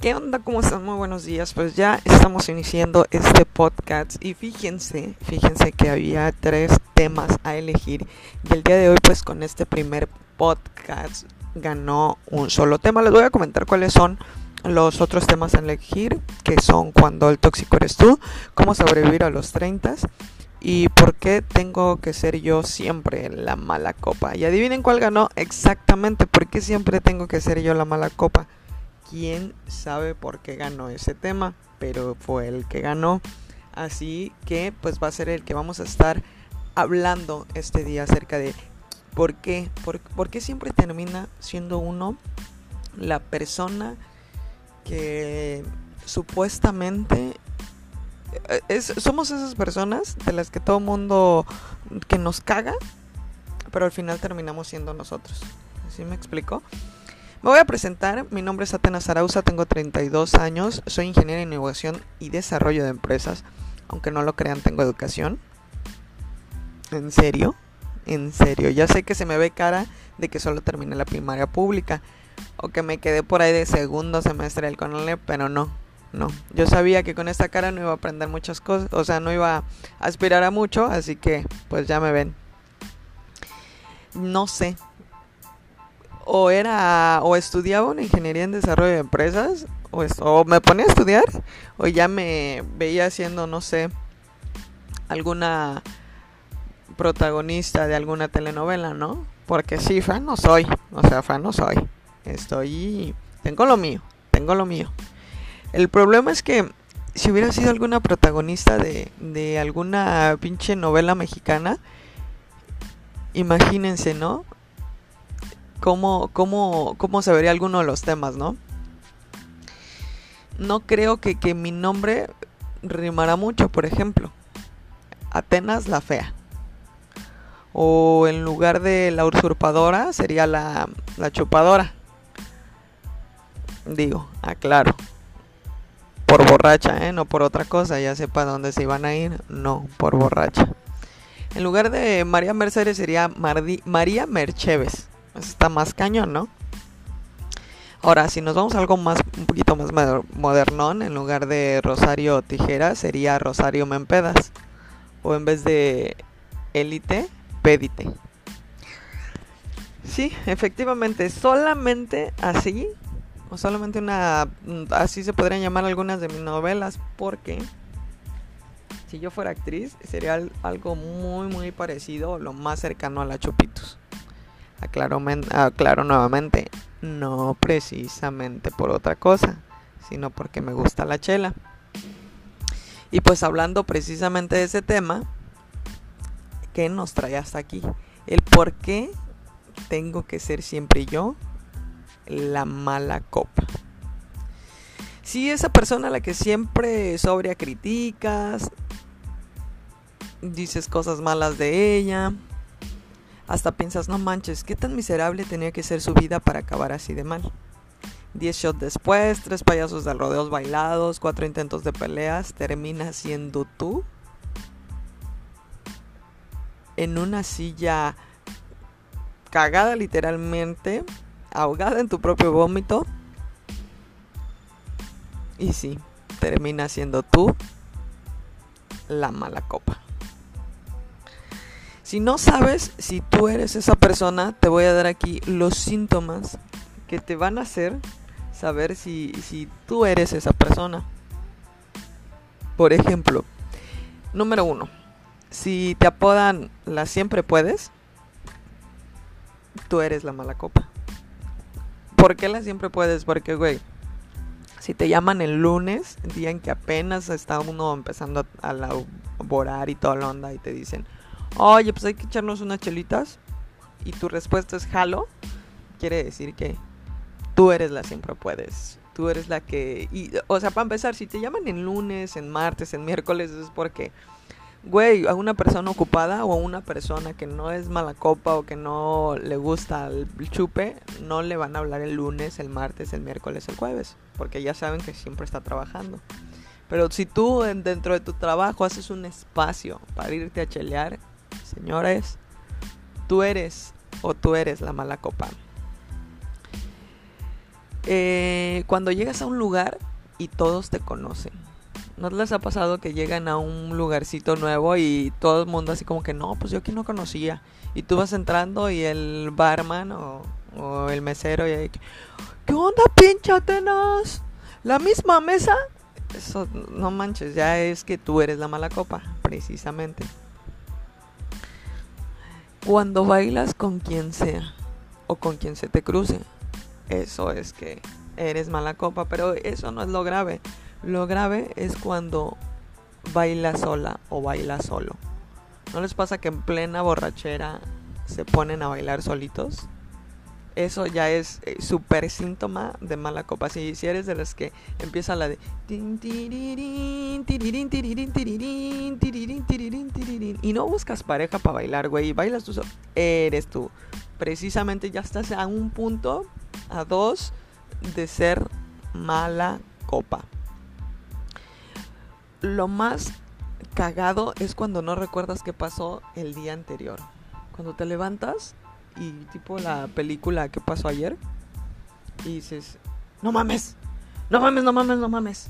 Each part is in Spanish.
¿Qué onda? ¿Cómo están? Muy buenos días. Pues ya estamos iniciando este podcast y fíjense, fíjense que había tres temas a elegir y el día de hoy pues con este primer podcast ganó un solo tema. Les voy a comentar cuáles son los otros temas a elegir, que son cuando el tóxico eres tú, cómo sobrevivir a los 30 y por qué tengo que ser yo siempre la mala copa. Y adivinen cuál ganó exactamente, por qué siempre tengo que ser yo la mala copa quién sabe por qué ganó ese tema, pero fue el que ganó. Así que pues va a ser el que vamos a estar hablando este día acerca de por qué, por, qué siempre termina siendo uno la persona que supuestamente eh, somos esas personas de las que todo mundo que nos caga, pero al final terminamos siendo nosotros. ¿Sí me explico? Me voy a presentar, mi nombre es Atenas Arauza, tengo 32 años, soy ingeniero en innovación y desarrollo de empresas, aunque no lo crean, tengo educación. ¿En serio? En serio, ya sé que se me ve cara de que solo terminé la primaria pública o que me quedé por ahí de segundo semestre del CONALEP, pero no, no. Yo sabía que con esta cara no iba a aprender muchas cosas, o sea, no iba a aspirar a mucho, así que pues ya me ven. No sé, o era o estudiaba una ingeniería en desarrollo de empresas o, me ponía a estudiar o ya me veía haciendo no sé alguna protagonista de alguna telenovela, ¿no? Porque sí, fan no soy, o sea, fan no soy. Estoy tengo lo mío, tengo lo mío. El problema es que si hubiera sido alguna protagonista de, de alguna pinche novela mexicana, imagínense, ¿no? Cómo, cómo, cómo se vería alguno de los temas, ¿no? No creo que, que mi nombre rimará mucho, por ejemplo. Atenas la fea. O en lugar de la usurpadora sería la, la chupadora. Digo, aclaro. Por borracha, ¿eh? No por otra cosa. Ya sepa dónde se iban a ir. No, por borracha. En lugar de María Mercedes sería María Mercheves. Está más cañón, ¿no? Ahora, si nos vamos a algo más, un poquito más modernón, en lugar de Rosario Tijera, sería Rosario Mempedas. O en vez de élite, pédite. Sí, efectivamente, solamente así, o solamente una, así se podrían llamar algunas de mis novelas, porque si yo fuera actriz, sería algo muy, muy parecido, lo más cercano a la Chupitos. Aclaro, nuevamente, no precisamente por otra cosa, sino porque me gusta la chela. Y pues hablando precisamente de ese tema, ¿qué nos trae hasta aquí? El por qué tengo que ser siempre yo la mala copa. Si esa persona a la que siempre sobria criticas, dices cosas malas de ella, hasta piensas, no manches, qué tan miserable tenía que ser su vida para acabar así de mal. Diez shots después, tres payasos de rodeos bailados, cuatro intentos de peleas, termina siendo tú en una silla cagada literalmente, ahogada en tu propio vómito. Y sí, termina siendo tú la mala copa. Si no sabes si tú eres esa persona, te voy a dar aquí los síntomas que te van a hacer saber si, tú eres esa persona. Por ejemplo, número uno, si te apodan la siempre puedes, tú eres la mala copa. ¿Por qué la siempre puedes? Porque, güey, si te llaman el lunes, día en que apenas está uno empezando a laborar y toda la onda y te dicen, oye, pues hay que echarnos unas chelitas, y tu respuesta es jalo, quiere decir que tú eres la siempre puedes. Tú eres la que... Y, o sea, para empezar, si te llaman en lunes, en martes, en miércoles, es porque, güey, a una persona ocupada o a una persona que no es mala copa o que no le gusta el chupe, no le van a hablar el lunes, el martes, el miércoles, el jueves, porque ya saben que siempre está trabajando. Pero si tú dentro de tu trabajo haces un espacio para irte a chelear, Señores, tú eres o tú eres la mala copa. Eh, cuando llegas a un lugar y todos te conocen. ¿No les ha pasado que llegan a un lugarcito nuevo y todo el mundo así como que no, pues yo aquí no conocía? Y tú vas entrando y el barman o, el mesero y ahí, ¿qué onda pinche Atenas? ¿La misma mesa? Eso no manches, ya es que tú eres la mala copa, precisamente. Cuando bailas con quien sea o con quien se te cruce, eso es que eres mala copa, pero eso no es lo grave. Lo grave es cuando baila sola o baila solo. ¿No les pasa que en plena borrachera se ponen a bailar solitos? Eso ya es eh, súper síntoma de mala copa. Si, si eres de los que empieza la de... Y no buscas pareja para bailar, güey. Bailas tú solo. Eres tú. Precisamente ya estás a un punto, a dos, de ser mala copa lo más cagado es cuando no recuerdas qué pasó el día anterior. Cuando te levantas y tipo la película que pasó ayer y dices, no mames, no mames, no mames, no mames.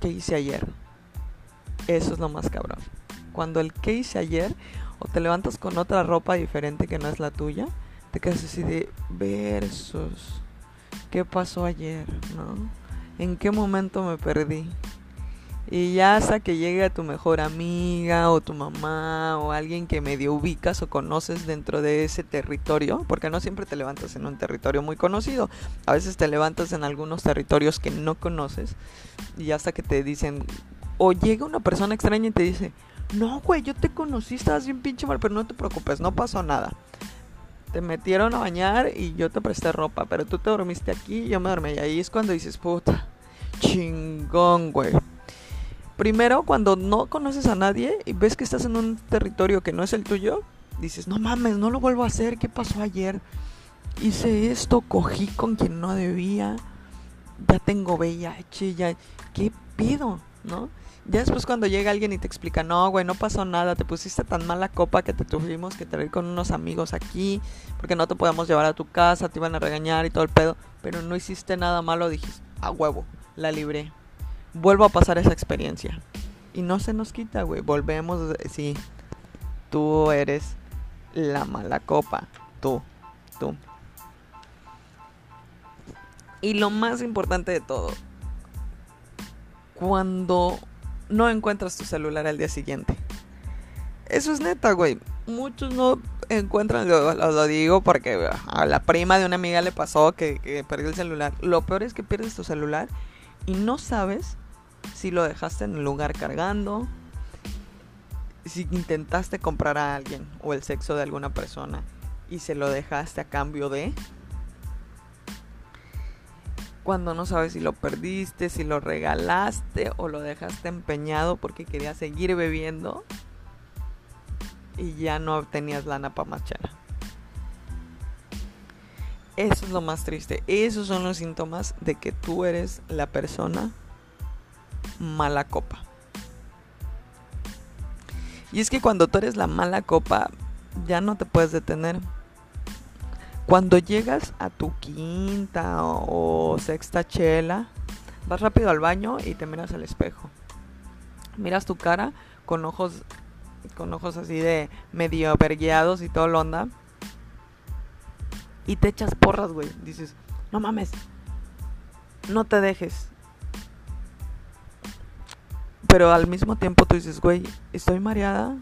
¿Qué hice ayer? Eso es lo más cabrón. Cuando el que hice ayer o te levantas con otra ropa diferente que no es la tuya, te quedas así de versos. ¿Qué pasó ayer? ¿No? ¿En qué momento me perdí? Y ya hasta que llegue a tu mejor amiga o tu mamá o alguien que medio ubicas o conoces dentro de ese territorio, porque no siempre te levantas en un territorio muy conocido, a veces te levantas en algunos territorios que no conoces y hasta que te dicen, o llega una persona extraña y te dice, no, güey, yo te conocí, estabas bien pinche mal, pero no te preocupes, no pasó nada. Te metieron a bañar y yo te presté ropa, pero tú te dormiste aquí y yo me dormí. Y ahí es cuando dices, puta, chingón, güey. Primero, cuando no conoces a nadie y ves que estás en un territorio que no es el tuyo, dices, no mames, no lo vuelvo a hacer, ¿qué pasó ayer? Hice esto, cogí con quien no debía, ya tengo bella, ya, ¿qué pido? ¿No? Ya después cuando llega alguien y te explica, no, güey, no pasó nada, te pusiste tan mala copa que te tuvimos que traer con unos amigos aquí, porque no te podemos llevar a tu casa, te iban a regañar y todo el pedo, pero no hiciste nada malo, dijiste, a huevo, la libré vuelvo a pasar esa experiencia. Y no se nos quita, güey. Volvemos, sí, tú eres la mala copa. Tú, tú. Y lo más importante de todo, cuando no encuentras tu celular al día siguiente. Eso es neta, güey. Muchos no encuentran, lo, digo porque a la prima de una amiga le pasó que, que perdió el celular. Lo peor es que pierdes tu celular y no sabes si lo dejaste en el lugar cargando, si intentaste comprar a alguien o el sexo de alguna persona y se lo dejaste a cambio de cuando no sabes si lo perdiste, si lo regalaste o lo dejaste empeñado porque querías seguir bebiendo y ya no tenías lana para más eso es lo más triste. Esos son los síntomas de que tú eres la persona mala copa. Y es que cuando tú eres la mala copa, ya no te puedes detener. Cuando llegas a tu quinta o, sexta chela, vas rápido al baño y te miras al espejo. Miras tu cara con ojos con ojos así de medio avergueados y todo lo onda y te echas porras, güey. Dices, no mames, no te dejes. Pero al mismo tiempo tú dices, güey, estoy mareada.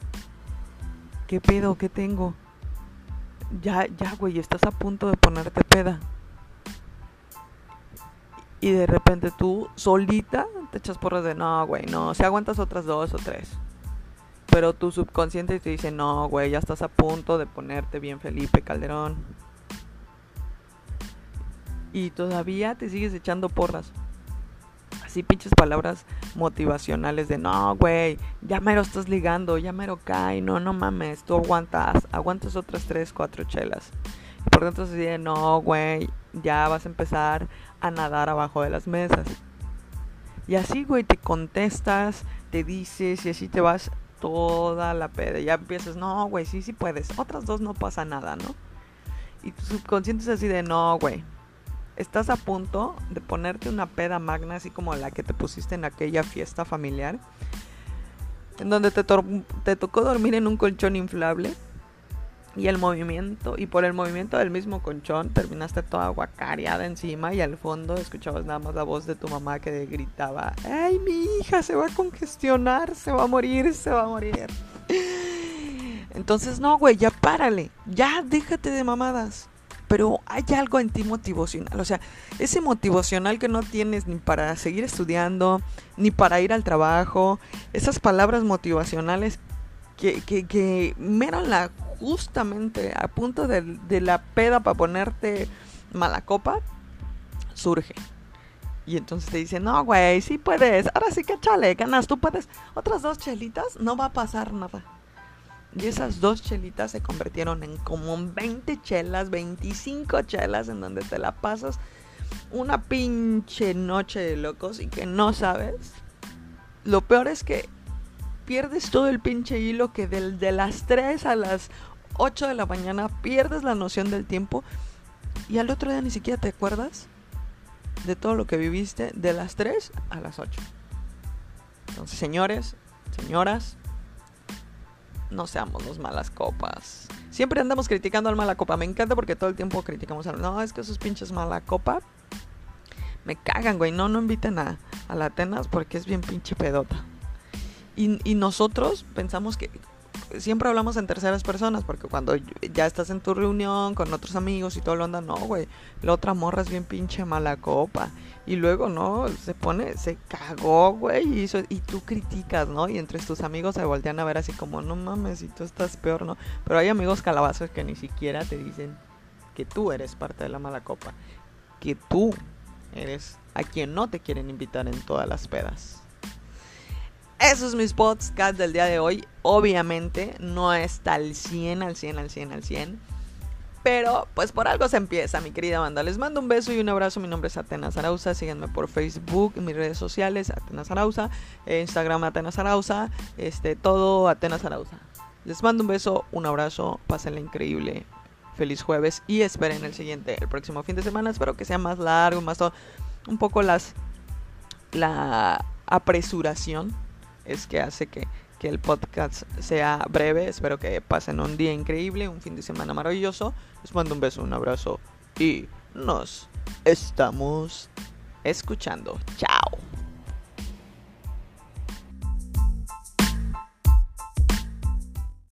¿Qué pedo? ¿Qué tengo? Ya, ya, güey, estás a punto de ponerte peda. Y de repente tú solita te echas porras de, no, güey, no, si aguantas otras dos o tres. Pero tu subconsciente te dice, no, güey, ya estás a punto de ponerte bien Felipe Calderón y todavía te sigues echando porras. Así pinches palabras motivacionales de no, güey, ya mero estás ligando, ya mero cae, no, no mames, tú aguantas, aguantas otras tres, cuatro chelas. Y por dentro se dice, no, güey, ya vas a empezar a nadar abajo de las mesas. Y así, güey, te contestas, te dices y así te vas toda la peda. Ya empiezas, no, güey, sí, sí puedes. Otras dos no pasa nada, ¿no? Y tu subconsciente es así de, no, güey, estás a punto de ponerte una peda magna, así como la que te pusiste en aquella fiesta familiar, en donde te, te tocó dormir en un colchón inflable y el movimiento, y por el movimiento del mismo colchón terminaste toda guacareada encima y al fondo escuchabas nada más la voz de tu mamá que gritaba, ¡ay, mi hija se va a congestionar, se va a morir, se va a morir! Entonces, no, güey, ya párale, ya déjate de mamadas. Pero hay algo en ti motivacional, o sea, ese motivacional que no tienes ni para seguir estudiando, ni para ir al trabajo, esas palabras motivacionales que, que, que meran la justamente a punto de, la peda para ponerte mala copa, surge. Y entonces te dicen, no, güey, sí puedes, ahora sí que chale, ganas, tú puedes. Otras dos chelitas, no va a pasar nada. Y esas dos chelitas se convirtieron en como 20 chelas, 25 chelas en donde te la pasas una pinche noche de locos y que no sabes. Lo peor es que pierdes todo el pinche hilo que de las 3 a las 8 de la mañana pierdes la noción del tiempo y al otro día ni siquiera te acuerdas de todo lo que viviste de las 3 a las 8. Entonces, señores, señoras, no seamos los malas copas. Siempre andamos criticando al mala copa. Me encanta porque todo el tiempo criticamos al... No, es que esos pinches mala copa me cagan, güey. No, no inviten a, a la Atenas porque es bien pinche pedota. Y, nosotros pensamos que siempre hablamos en terceras personas, porque cuando ya estás en tu reunión con otros amigos y todo lo anda, no, güey, la otra morra es bien pinche mala copa. Y luego, ¿no? Se pone, se cagó, güey, y, y tú criticas, ¿no? Y entre tus amigos se voltean a ver así como, no mames, y tú estás peor, ¿no? Pero hay amigos calabazos que ni siquiera te dicen que tú eres parte de la mala copa, que tú eres a quien no te quieren invitar en todas las pedas. Eso es mis podcast del día de hoy. Obviamente no está al 100, al 100, al 100, al 100. Pero pues por algo se empieza, mi querida banda. Les mando un beso y un abrazo. Mi nombre es Atenas Arauza. Síganme por Facebook, mis redes sociales, Atenas Arauza, Instagram Atenas Arauza, este, todo Atenas Arauza. Les mando un beso, un abrazo, pásenla increíble. Feliz jueves y esperen el siguiente, el próximo fin de semana. Espero que sea más largo, más todo, un poco las la apresuración es que hace que, que el podcast sea breve. Espero que pasen un día increíble, un fin de semana maravilloso. Les mando un beso, un abrazo y nos estamos escuchando. Chao.